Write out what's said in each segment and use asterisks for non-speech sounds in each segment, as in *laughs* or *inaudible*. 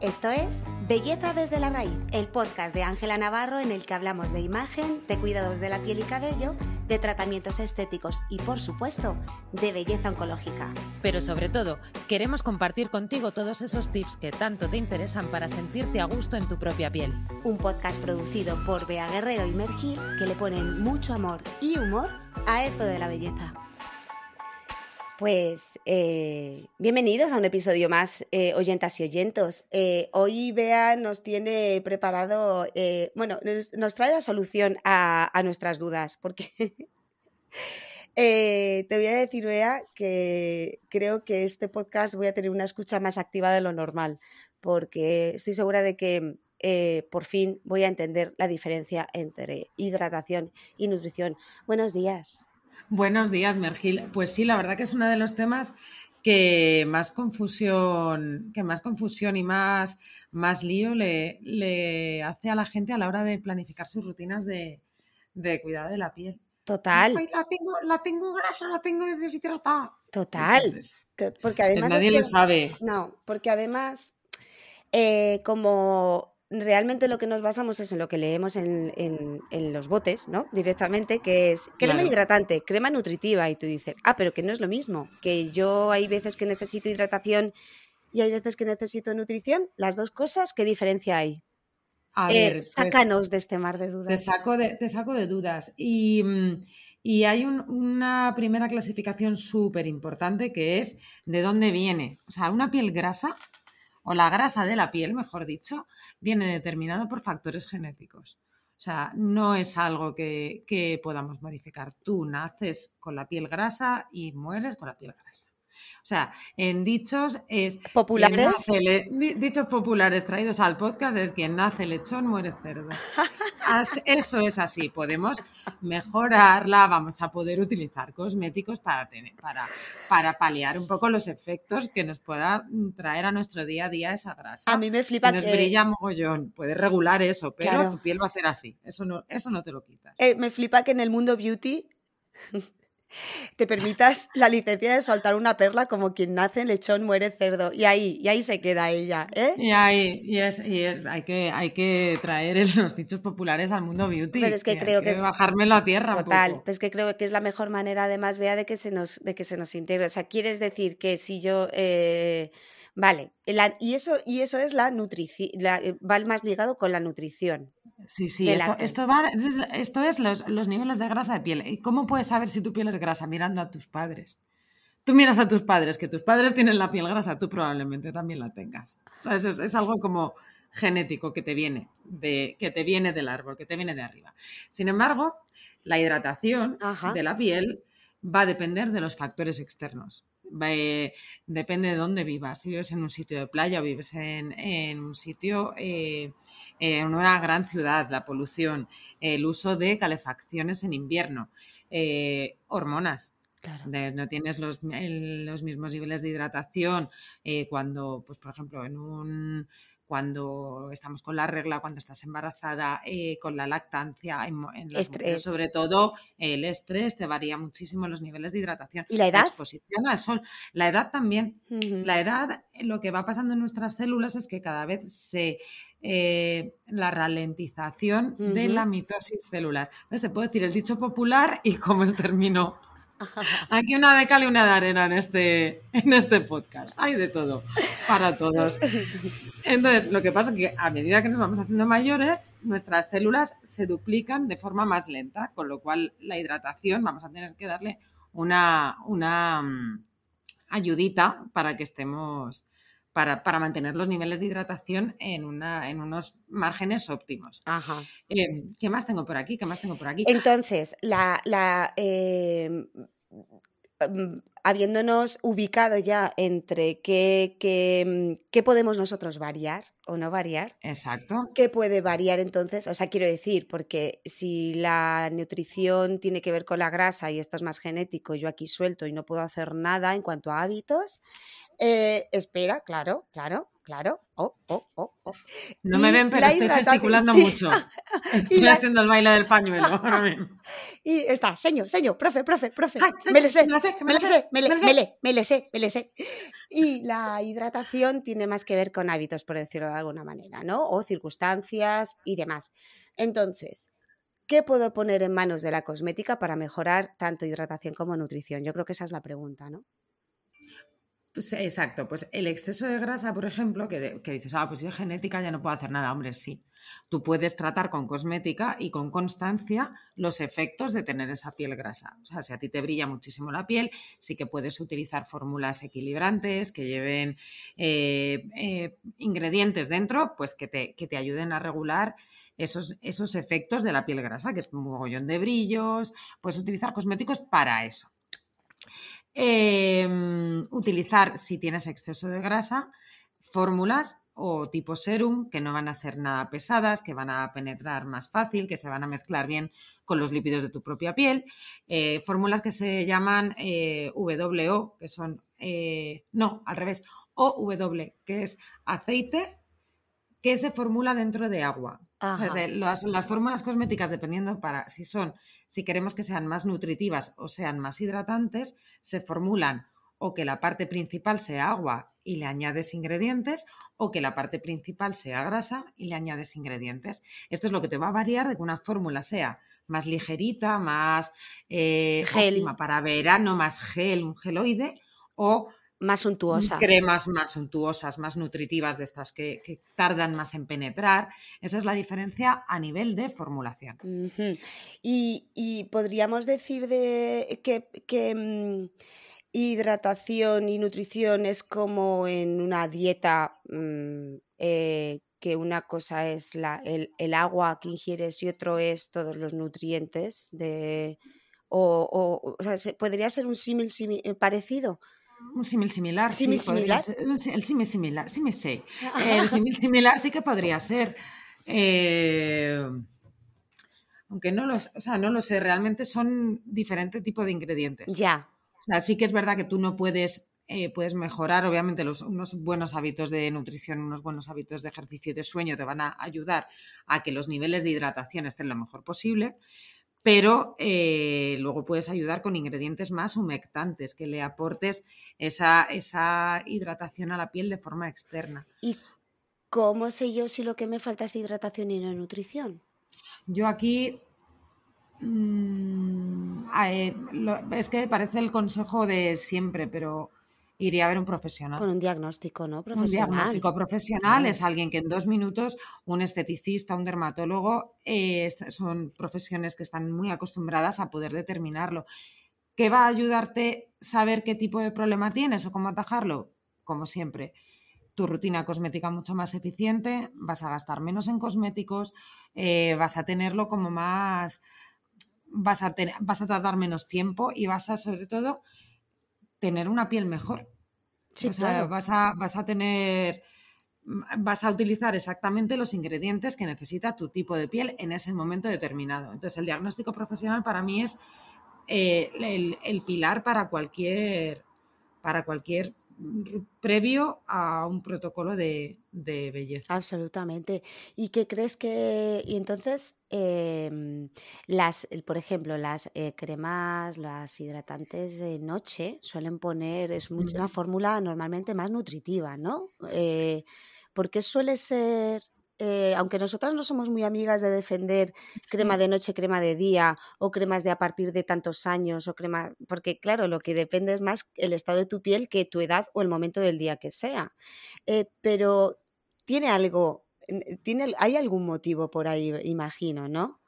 Esto es Belleza desde la raíz, el podcast de Ángela Navarro en el que hablamos de imagen, de cuidados de la piel y cabello, de tratamientos estéticos y, por supuesto, de belleza oncológica. Pero sobre todo, queremos compartir contigo todos esos tips que tanto te interesan para sentirte a gusto en tu propia piel. Un podcast producido por Bea Guerrero y Mergil que le ponen mucho amor y humor a esto de la belleza. Pues eh, bienvenidos a un episodio más, eh, oyentas y oyentos. Eh, hoy Bea nos tiene preparado, bueno, nos, trae la solución a, nuestras dudas, porque *laughs* te voy a decir, Bea, que creo que este podcast voy a tener una escucha más activa de lo normal, porque estoy segura de que por fin voy a entender la diferencia entre hidratación y nutrición. Buenos días. Buenos días, Mergil. Pues sí, la verdad que es uno de los temas que más confusión, que más confusión y más, más lío le, le hace a la gente a la hora de planificar sus rutinas de, cuidado de la piel. Total. la, tengo, la tengo grasa, la tengo deshidratada. Total. porque además. nadie lo sabe. No, porque además, eh, como realmente lo que nos basamos es en lo que leemos en, los botes, ¿no? Directamente, que es crema hidratante, crema nutritiva, y tú dices, ah, pero que no es lo mismo, que yo hay veces que necesito hidratación y hay veces que necesito nutrición, las dos cosas, ¿qué diferencia hay? A eh, ver, pues sácanos de este mar de dudas. Te saco de, te saco de dudas. Y, mm, hay una primera clasificación súper importante que es de dónde viene. O sea, una piel grasa o la grasa de la piel, mejor dicho, viene determinado por factores genéticos. O sea, no es algo que, podamos modificar. Tú naces con la piel grasa y mueres con la piel grasa. O sea, en dichos es... ¿Populares? dichos populares traídos al podcast es quien nace lechón muere cerdo. Eso es así. Podemos mejorarla, vamos a poder utilizar cosméticos para, tener, para, para paliar un poco los efectos que nos pueda traer a nuestro día a día esa grasa. A mí me flipa si nos brilla mogollón, puedes regular eso, pero tu piel va a ser así. Eso no, eso no te lo quitas. Eh, me flipa que en el mundo beauty te permitas la licencia de soltar una perla como quien nace lechón muere cerdo y ahí y ahí se queda ella ¿eh? y ahí y es, y es hay que hay que traer los dichos populares al mundo beauty pero es que, creo que, es bajármelo a tierra total pues que creo que es la mejor manera además vea de que se nos de que se nos integre o sea quieres decir que si yo eh, Vale, y, eso, y eso es la nutrición, va más ligado con la nutrición. Sí, sí, esto, esto, va, esto es los, los, niveles de grasa de piel. ¿Y cómo puedes saber si tu piel es grasa? Mirando a tus padres. Tú miras a tus padres, que tus padres tienen la piel grasa, tú probablemente también la tengas. O sea, es, es, algo como genético que te viene, de, que te viene del árbol, que te viene de arriba. Sin embargo, la hidratación de la piel va a depender de los factores externos depende de dónde vivas. Si vives en un sitio de playa o vives en, un sitio, eh, en una gran ciudad, la polución, el uso de calefacciones en invierno, eh, hormonas. no tienes los, los, mismos niveles de hidratación eh, cuando, pues, por ejemplo, en un cuando estamos con la regla, cuando estás embarazada, eh, con la lactancia, en, sobre todo el estrés te varía muchísimo los niveles de hidratación. ¿Y la edad? exposición al sol. La edad también. La edad, lo que va pasando en nuestras células es que cada vez se eh, la ralentización de la mitosis celular. Entonces te puedo decir el dicho popular y como el término *laughs* Aquí una de cal y una de arena en este, en este podcast. Hay de todo, para todos. Entonces, lo que pasa es que a medida que nos vamos haciendo mayores, nuestras células se duplican de forma más lenta, con lo cual la hidratación vamos a tener que darle una, una mm, ayudita para que estemos, para, mantener los niveles de hidratación en, una, en unos márgenes óptimos. Ajá. Eh, ¿Qué más tengo por aquí? ¿Qué más tengo por aquí? Entonces, la, la eh, mm, habiéndonos ubicado ya entre qué, qué, qué, podemos nosotros variar o no variar. Exacto. ¿Qué puede variar entonces? O sea, quiero decir, porque si la nutrición tiene que ver con la grasa y esto es más genético, yo aquí suelto y no puedo hacer nada en cuanto a hábitos, eh, espera, claro, claro. Claro. Oh, oh, oh, oh. No me ven, pero estoy gesticulando sí. mucho. *laughs* Estoy la- haciendo el baile del pañuelo *laughs* ahora mismo. Y está, señor, señor, profe, profe, profe. Ay, ay, me le sé, me le sé, me le, sé. me le sé, me le sé. Y la hidratación tiene más que ver con hábitos, por decirlo de alguna manera, ¿no? O circunstancias y demás. Entonces, ¿qué puedo poner en manos de la cosmética para mejorar tanto hidratación como nutrición? Yo creo que esa es la pregunta, ¿no? Pues, exacto, pues el exceso de grasa, por ejemplo, que, que dices, ah, pues si es genética ya no puedo hacer nada, hombre, sí. Tú puedes tratar con cosmética y con constancia los efectos de tener esa piel grasa. O sea, si a ti te brilla muchísimo la piel, sí que puedes utilizar fórmulas equilibrantes que lleven eh, eh, ingredientes dentro, pues que te, que te ayuden a regular esos, esos efectos de la piel grasa, que es un mogollón de brillos. Puedes utilizar cosméticos para eso. Em, utilizar, si tienes exceso de grasa, fórmulas o tipo serum que no van a ser nada pesadas, que van a penetrar más fácil, que se van a mezclar bien con los lípidos de tu propia piel. Eh, fórmulas que se llaman eh, WO, que son, eh, no, al revés, OW, que es aceite que se formula dentro de agua. O sea, las, las fórmulas cosméticas, dependiendo para si son, si queremos que sean más nutritivas o sean más hidratantes, se formulan o que la parte principal sea agua y le añades ingredientes, o que la parte principal sea grasa y le añades ingredientes. Esto es lo que te va a variar de que una fórmula sea más ligerita, más eh, Gel. para verano, más gel, un geloide, o Más suntuosa. cremas más suntuosas, más nutritivas, de estas que, que tardan más en penetrar. Esa es la diferencia a nivel de formulación. Y, y podríamos decir de que, que, mm, hidratación y nutrición es como en una dieta, mm, eh, que una cosa es la, el, el agua que ingieres y otro es todos los nutrientes de... O, o- o sea, se- ¿podría ser un símil eh, parecido? Un símil similar, sí, ¿Símil podría similar? ser- sí- el símil similar, sí me sé. *laughs* El símil similar sí que podría ser. eh, aunque no lo, o sea, no lo sé, realmente son diferentes tipos de ingredientes. Ya, O sea, sí que es verdad que tú no puedes, eh, puedes mejorar, obviamente, los, unos buenos hábitos de nutrición, unos buenos hábitos de ejercicio y de sueño te van a ayudar a que los niveles de hidratación estén lo mejor posible, pero eh, luego puedes ayudar con ingredientes más humectantes, que le aportes esa, esa hidratación a la piel de forma externa. ¿y cómo sé yo si lo que me falta es hidratación y no nutrición? Yo aquí... mm, eh, es que parece el consejo de siempre, pero iría a ver un profesional. Con un diagnóstico, ¿no? Un diagnóstico profesional es alguien que en dos minutos, un esteticista, un dermatólogo, eh, son profesiones que están muy acostumbradas a poder determinarlo. ¿Qué va a ayudarte saber qué tipo de problema tienes o cómo atajarlo? Como siempre, tu rutina cosmética mucho más eficiente, vas a gastar menos en cosméticos, eh, vas a tenerlo como más, vas a, ten- vas a tardar menos tiempo y vas a, sobre todo, tener una piel mejor. Sí, o sea, claro. vas a, vas a tener, vas a utilizar exactamente los ingredientes que necesita tu tipo de piel en ese momento determinado. Entonces, el diagnóstico profesional para mí es eh, el, el pilar para cualquier, para cualquier previo a un protocolo de, de belleza. Absolutamente. ¿Y qué crees que, y entonces, em, las, por ejemplo, las eh, cremas, las hidratantes de noche suelen poner, es una fórmula normalmente más nutritiva, ¿no? Eh, porque suele ser, eh, aunque nosotras no somos muy amigas de defender crema de noche, crema de día, o cremas de a partir de tantos años, o crema, porque claro, lo que depende es más el estado de tu piel que tu edad o el momento del día que sea. Eh, pero tiene algo, n- tiene, hay algún motivo por ahí, imagino, ¿no?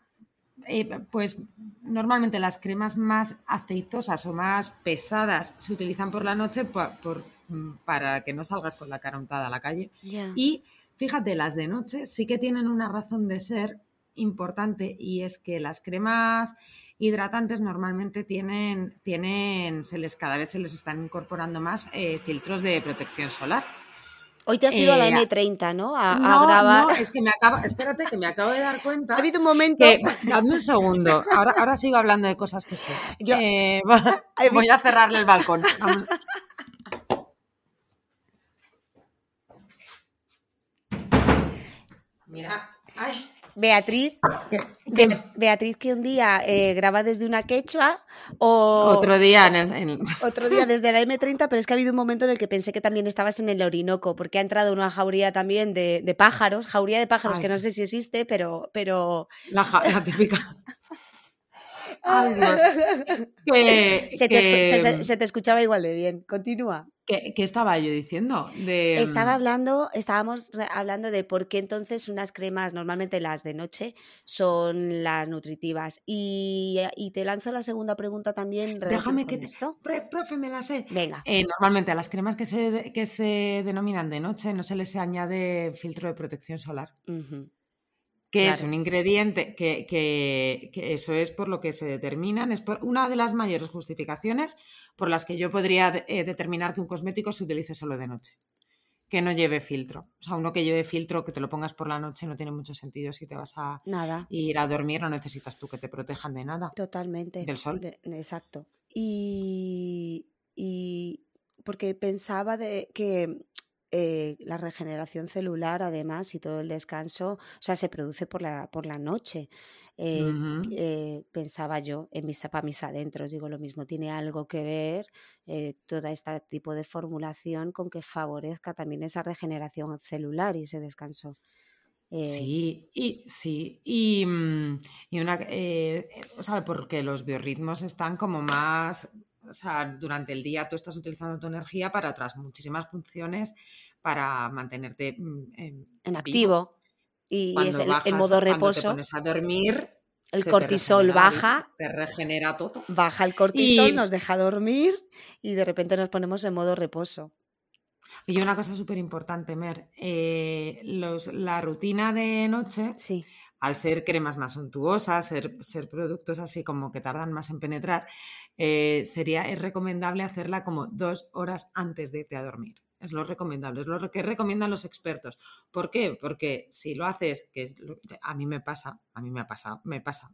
Eh, pues normalmente las cremas más aceitosas o más pesadas se utilizan por la noche por- mm, para que no salgas con la cara untada a la calle. Y fíjate, las de noche sí que tienen una razón de ser importante y es que las cremas hidratantes normalmente tienen, tienen se les, cada vez se les están incorporando más eh, filtros de protección solar. Hoy te has ido a la Eh, M30, ¿no? A, a no, grabar. no, es que me acaba, espérate que me acabo de dar cuenta Ha habido un momento. que, dame un segundo, ahora, ahora sigo hablando de cosas que sé. Yo- Eh, *laughs* voy a cerrarle el balcón. Dame- Mira, ay, Beatriz, ¿qué- Be- qué- Beatriz que un día eh, graba desde una quechua o Otro día en el, en- *laughs* otro día desde la M30, pero es que ha habido un momento en el que pensé que también estabas en el Orinoco, porque ha entrado una jauría también de, de pájaros, jauría de pájaros Ay. que no sé si existe, pero... pero... la, ja- la típica. *laughs* Ay, Dios. *laughs* Que, *laughs* Se, te escu- que- se- se te escuchaba igual de bien. Continúa. que estaba yo diciendo? De, Estaba hablando, estábamos hablando de por qué entonces unas cremas, normalmente las de noche, son las nutritivas. Y, y te lanzo la segunda pregunta también. Déjame que te- esto. Pre- profe, me la sé. Venga. Eh, normalmente a las cremas que se, que se denominan de noche no se les añade filtro de protección solar, Ujú. Que es un ingrediente que, que- que eso es por lo que se determinan, es por una de las mayores justificaciones por las que yo podría eh, determinar que un cosmético se utilice solo de noche, que no lleve filtro. O sea, uno que lleve filtro, que te lo pongas por la noche, no tiene mucho sentido si te vas a Nada. ir a dormir, no necesitas tú que te protejan de nada. Totalmente. Del sol. de- exacto. Y, y porque pensaba de que eh, la regeneración celular, además, y todo el descanso, o sea, se produce por la, por la noche. Eh, eh, pensaba yo en mis, para mis adentros, digo lo mismo, tiene algo que ver todo este tipo de formulación con que favorezca también esa regeneración celular y ese descanso. Sí, y sí, y, mm, y una, o sea, porque los biorritmos están como más, o sea, durante el día tú estás utilizando tu energía para otras muchísimas funciones para mantenerte mm, en, activo. Y es Cuando el bajas, modo cuando te reposo. pones a dormir, el se cortisol regenera, baja. te regenera todo. baja el cortisol, Y- nos deja dormir y de repente nos ponemos en modo reposo. Y una cosa súper importante, Mer, eh, los, la rutina de noche Sí, al ser cremas más suntuosas, ser, ser productos así como que tardan más en penetrar, eh, sería, es recomendable hacerla como dos horas antes de irte a dormir. Es lo recomendable, es lo que recomiendan los expertos. ¿Por qué? Porque si lo haces, que es lo- a mí me pasa, a mí me ha pasado, me pasa.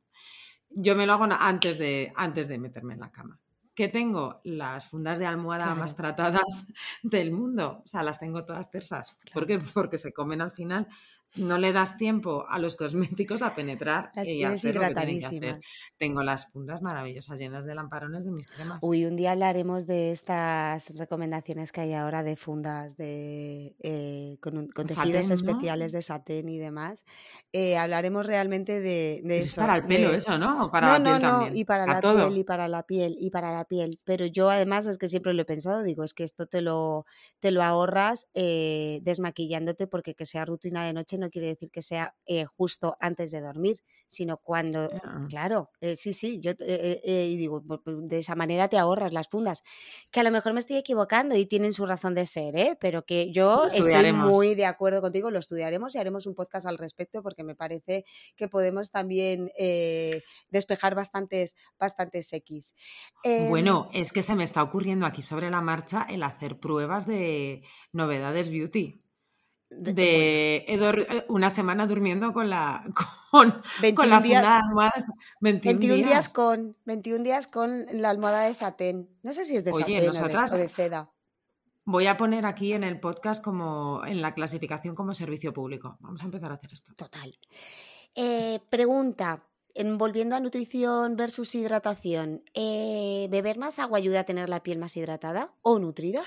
Yo me lo hago antes de, antes de meterme en la cama. Que tengo las fundas de almohada más tratadas *laughs* del mundo. O sea, las tengo todas tersas. ¿Por qué? Porque se comen al final. No le das tiempo a los cosméticos a penetrar las y hacer lo que tienen que hacer. Tengo las fundas maravillosas llenas de lamparones de mis cremas. Uy, un día hablaremos de estas recomendaciones que hay ahora de fundas de, eh, con, un- con tejidos Satén, ¿no? especiales de satén y demás. Eh, hablaremos realmente de, de es eso. para el pelo de- eso, ¿no? O para no, la piel no, también. y para Para la todo. piel, y para la piel, y para la piel. Pero yo además es que siempre lo he pensado, digo, es que esto te lo, te lo ahorras eh, desmaquillándote porque que sea rutina de noche no quiere decir que sea eh, justo antes de dormir, sino cuando, claro, eh, sí, sí, yo eh, eh, y digo, pu- pu- de esa manera te ahorras las fundas, que a lo mejor me estoy equivocando y tienen su razón de ser, ¿eh? pero que yo estoy muy de acuerdo contigo, lo estudiaremos y haremos un podcast al respecto porque me parece que podemos también despejar bastantes, bastantes X. Em, Bueno, es que se me está ocurriendo aquí sobre la marcha el hacer pruebas de novedades beauty. De- he dor- eh, una semana durmiendo con la *laughs* con, 21 con la días- funda de almohadas. 21, 21 días. días. con 21 días con la almohada de satén. No sé si es de Oye, satén o de- nosotras- o de seda. Voy a poner aquí en el podcast como en la clasificación como servicio público. Vamos a empezar a hacer esto. Total. Eh, pregunta, en- volviendo a nutrición versus hidratación, eh, ¿beber más agua ayuda a tener la piel más hidratada o nutrida?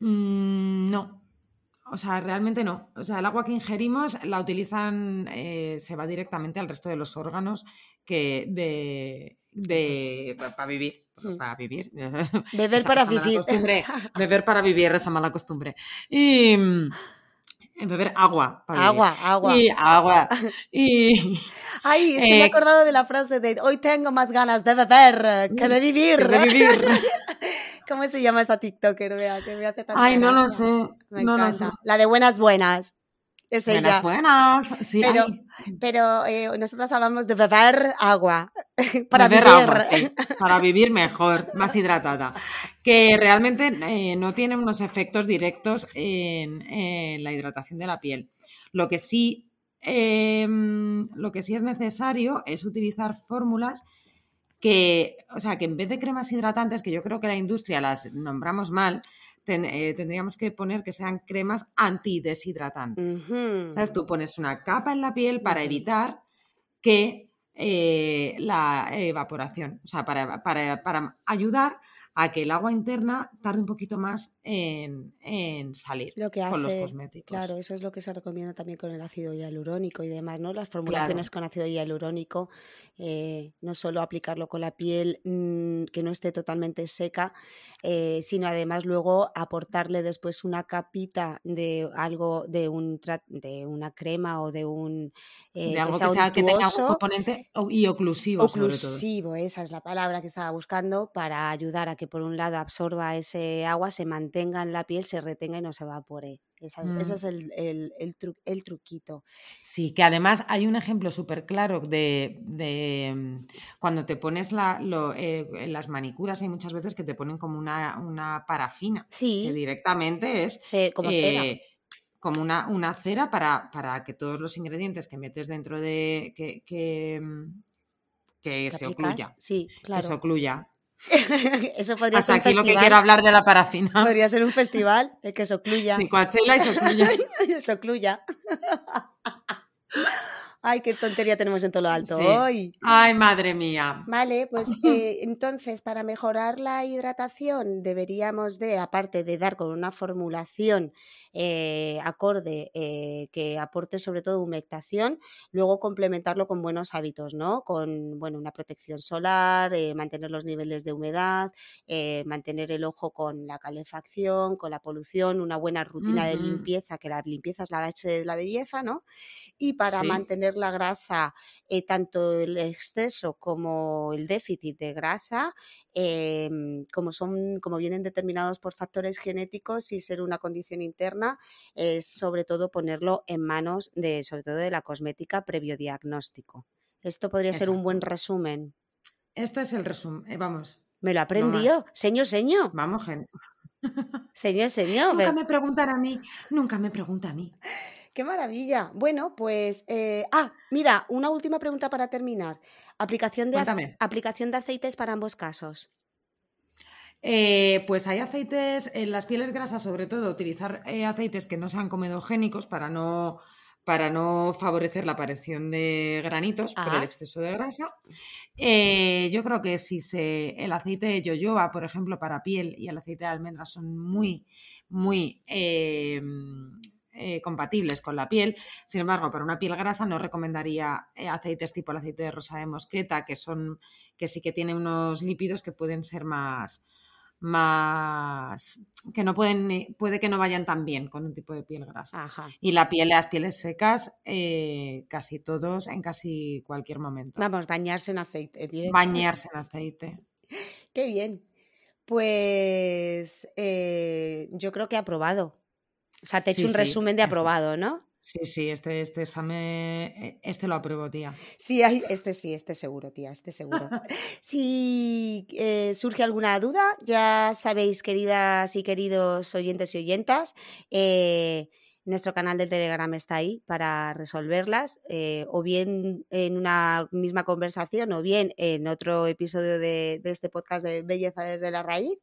Mm, no. O sea, realmente no. O sea, el agua que ingerimos la utilizan, eh, se va directamente al resto de los órganos que de, de para vivir. Mm. Para vivir. *laughs* Beber Esa- para esa vivir. costumbre. *laughs* Beber para vivir, esa mala costumbre. Y mm, beber agua. para vivir. agua, agua. Y agua. *laughs* Y Ay, es que me he Eh, acordado de la frase de hoy tengo más ganas de beber que de vivir. de vivir. ¿Cómo se llama esta TikToker? Vea, que me hace tanta Ay, no lo sé. Me no lo sé. La de buenas, buenas. Es ella. Buenas, buenas. Sí, Pero- Pero eh, nosotras hablamos de beber agua. *laughs* Para beber vivir. agua, sí, para vivir mejor, más hidratada. Que realmente eh, no tiene unos efectos directos en, en la hidratación de la piel. Lo que sí, eh, lo que sí es necesario es utilizar fórmulas que, o sea, que en vez de cremas hidratantes, que yo creo que la industria las nombramos mal, eh, tendríamos que poner que sean cremas antideshidratantes. ¿Sabes? Tú pones una capa en la piel para evitar que eh, la evaporación, o sea, para, para, para ayudar a que el agua interna tarde un poquito más en, salir con los cosméticos. Claro, eso es lo que se recomienda también con el ácido hialurónico y demás, ¿no? Las formulaciones con ácido hialurónico, eh, no solo aplicarlo con la piel mm, que no esté totalmente seca, eh, sino además luego aportarle después una capita de algo, de un de una crema o de un de eh, algo que, sea, que, tenga un componente y oclusivo. Oclusivo, esa es la palabra que estaba buscando para ayudar a que por un lado absorba ese agua, se mantenga en la piel, se retenga y no se evapore. Ese mm. es el, el, el, truquito. Sí, que además hay un ejemplo súper claro de, mm, cuando te pones la, eh, las manicuras, hay muchas veces que te ponen como una, una parafina, sí. que directamente es como, cera. Eh, como una, una cera para, para, que todos los ingredientes que metes dentro de... que, que, mm, que se ocluya. Sí, claro. Que se ocluya. *laughs* Eso podría ser un aquí lo que quiero hablar de la parafina. Podría ser un festival, el que socluya. Sí, Coachella y socluya. *laughs* socluya. Ay, qué tontería tenemos en todo lo alto hoy. Ay, madre mía. Vale, pues eh, entonces para mejorar la hidratación deberíamos de, aparte de dar con una formulación eh, acorde eh, que aporte sobre todo humectación, luego complementarlo con buenos hábitos, ¿no? Con bueno, una protección solar, mantener los niveles de humedad, mantener el ojo con la calefacción, con la polución, una buena rutina de limpieza, que la limpieza es la base de la belleza, ¿no? Y para mantener la grasa, eh, tanto el exceso como el déficit de grasa, em, como, son, como vienen determinados por factores genéticos y ser una condición interna, es sobre todo ponerlo en manos de, sobre todo de la cosmética previo diagnóstico. Esto podría ser un buen resumen. Esto es el resumen, eh, vamos. Me lo aprendió, señor, señor. Vamos, gente. Señor, señor. Nunca me preguntan a mí, nunca me pregunta a mí. Qué maravilla. Bueno, pues. Eh, ah, mira, una última pregunta para terminar. Aplicación de, aplicación de aceites para ambos casos. Eh, pues hay aceites en las pieles grasas, sobre todo, utilizar eh, aceites que no sean comedogénicos para no, para no favorecer la aparición de granitos por el exceso de grasa. yo creo que si se, el aceite de yoyoba, por ejemplo, para piel y el aceite de almendras son muy, muy eh, compatibles con la piel. Sin embargo, para una piel grasa no recomendaría eh, aceites tipo el aceite de rosa de mosqueta, que son que sí que tienen unos lípidos que pueden ser más más que no pueden eh, puede que no vayan tan bien con un tipo de piel grasa. Y la piel las pieles secas casi todos en casi cualquier momento. Vamos bañarse en aceite bañarse en aceite. Qué bien. Pues yo creo que ha probado o sea, te he hecho un resumen de aprobado, ¿no? Sí, sí, este, este examen, e, este lo apruebo, tía. Sí, este sí, este seguro, tía, este seguro. *laughs* si eh, surge alguna duda, ya sabéis, queridas y queridos oyentes y oyentas, eh, nuestro canal de Telegram está ahí para resolverlas, eh, o bien en una misma conversación, o bien en otro episodio de, de este podcast de Belleza desde la Raíz,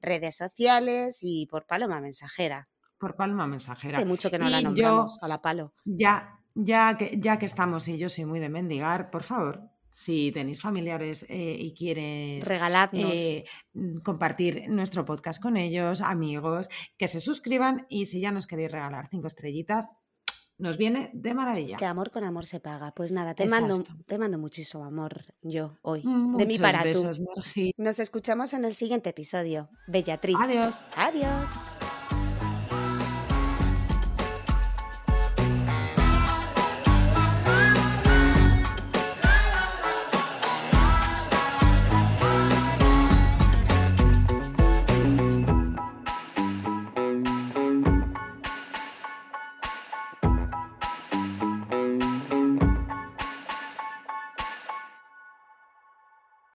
redes sociales y por Paloma Mensajera por Palma Mensajera. Hay mucho que no la nombramos, a la palo. Ya, ya, que, ya que estamos y yo soy muy de mendigar, por favor, si tenéis familiares eh, y quieres regaladnos eh, compartir nuestro podcast con ellos, amigos, que se suscriban y si ya nos queréis regalar cinco estrellitas, nos viene de maravilla. Que amor con amor se paga. Pues nada, te, mando, te mando muchísimo amor yo hoy. de mi para besos, Nos escuchamos en el siguiente episodio. Bellatriz. Adiós. Adiós.